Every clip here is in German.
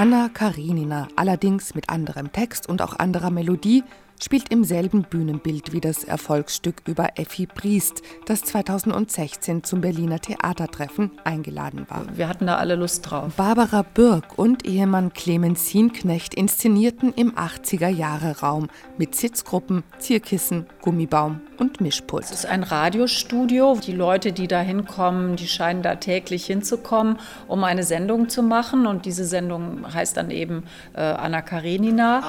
Anna Karinina, allerdings mit anderem Text und auch anderer Melodie, spielt im selben Bühnenbild wie das Erfolgsstück über Effi Briest, das 2016 zum Berliner Theatertreffen eingeladen war. Wir hatten da alle Lust drauf. Barbara Birk und Ehemann Clemens Hienknecht inszenierten im 80er-Jahre-Raum mit Sitzgruppen, Zierkissen, Gummibaum und Mischpult. Es ist ein Radiostudio. Die Leute, die da hinkommen, die scheinen da täglich hinzukommen, um eine Sendung zu machen. Und diese Sendung heißt dann eben äh, Anna Karenina.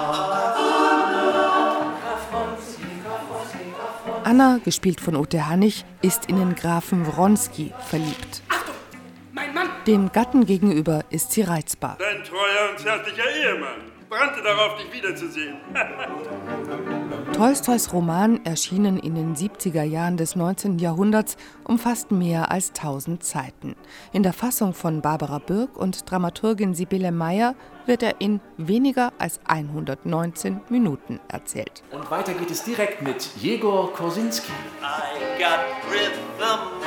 Anna, gespielt von Ute Hannig, ist in den Grafen Wronski verliebt. Achtung, mein Mann! Dem Gatten gegenüber ist sie reizbar. Dein treuer und zärtlicher Ehemann brannte darauf, dich wiederzusehen. Tolstois Roman, erschienen in den 70er Jahren des 19. Jahrhunderts, umfasst mehr als 1000 Seiten. In der Fassung von Barbara Birk und Dramaturgin Sibylle Meyer wird er in weniger als 119 Minuten erzählt. Und weiter geht es direkt mit Jegor Korsinski. I got rhythm,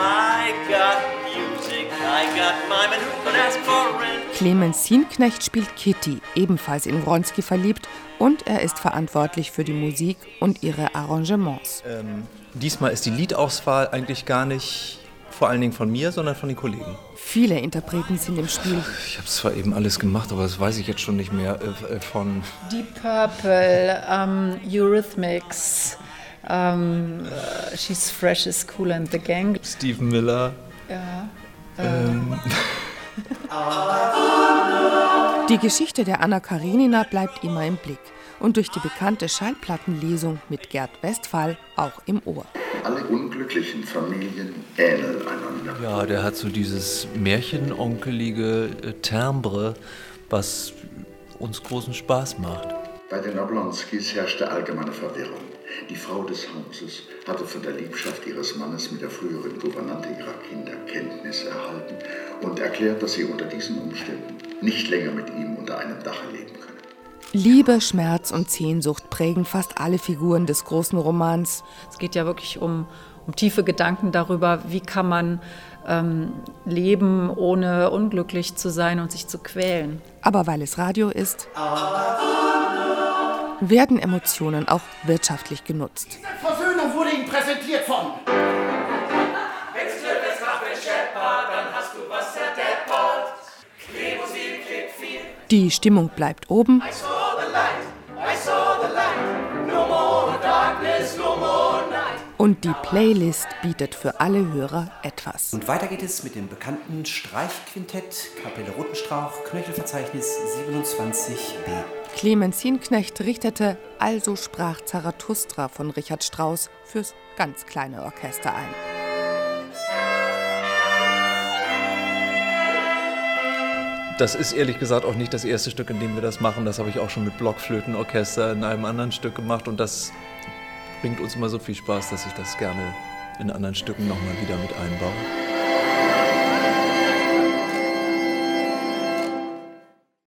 Clemens Hienknecht spielt Kitty, ebenfalls in Wronski verliebt, und er ist verantwortlich für die Musik und ihre Arrangements. Ähm, diesmal ist die Liedauswahl eigentlich gar nicht vor allen Dingen von mir, sondern von den Kollegen. Viele Interpreten sind im Spiel. Ich habe zwar eben alles gemacht, aber das weiß ich jetzt schon nicht mehr äh, von. Deep Purple, um, Eurythmics, um, uh, She's Fresh is Cool and the Gang. Steve Miller. Ja. Ähm, Die Geschichte der Anna Karenina bleibt immer im Blick und durch die bekannte Schallplattenlesung mit Gerd Westphal auch im Ohr. Alle unglücklichen Familien ähneln einander. ja, der hat so dieses märchenonkelige äh, Timbre, was uns großen Spaß macht. Bei den Oblonskis herrschte allgemeine Verwirrung. Die Frau des Hauses hatte von der Liebschaft ihres Mannes mit der früheren Gouvernante ihrer Kinder Kenntnis erhalten und erklärt, dass sie unter diesen Umständen nicht länger mit ihm unter einem Dache leben könne. Liebe, Schmerz und Sehnsucht prägen fast alle Figuren des großen Romans. Es geht ja wirklich um, um tiefe Gedanken darüber, wie kann man ähm, leben, ohne unglücklich zu sein und sich zu quälen. Aber weil es Radio ist, werden Emotionen auch wirtschaftlich genutzt. Versöhnung wurde Ihnen präsentiert von. Die Stimmung bleibt oben. Und die Playlist bietet für alle Hörer etwas. Und weiter geht es mit dem bekannten Streichquintett Kapelle Rotenstrauch, Knöchelverzeichnis 27b. Clemens Hienknecht richtete Also sprach Zarathustra von Richard Strauss fürs ganz kleine Orchester ein. Das ist ehrlich gesagt auch nicht das erste Stück, in dem wir das machen. Das habe ich auch schon mit Blockflötenorchester in einem anderen Stück gemacht und das bringt uns immer so viel Spaß, dass ich das gerne in anderen Stücken nochmal wieder mit einbaue.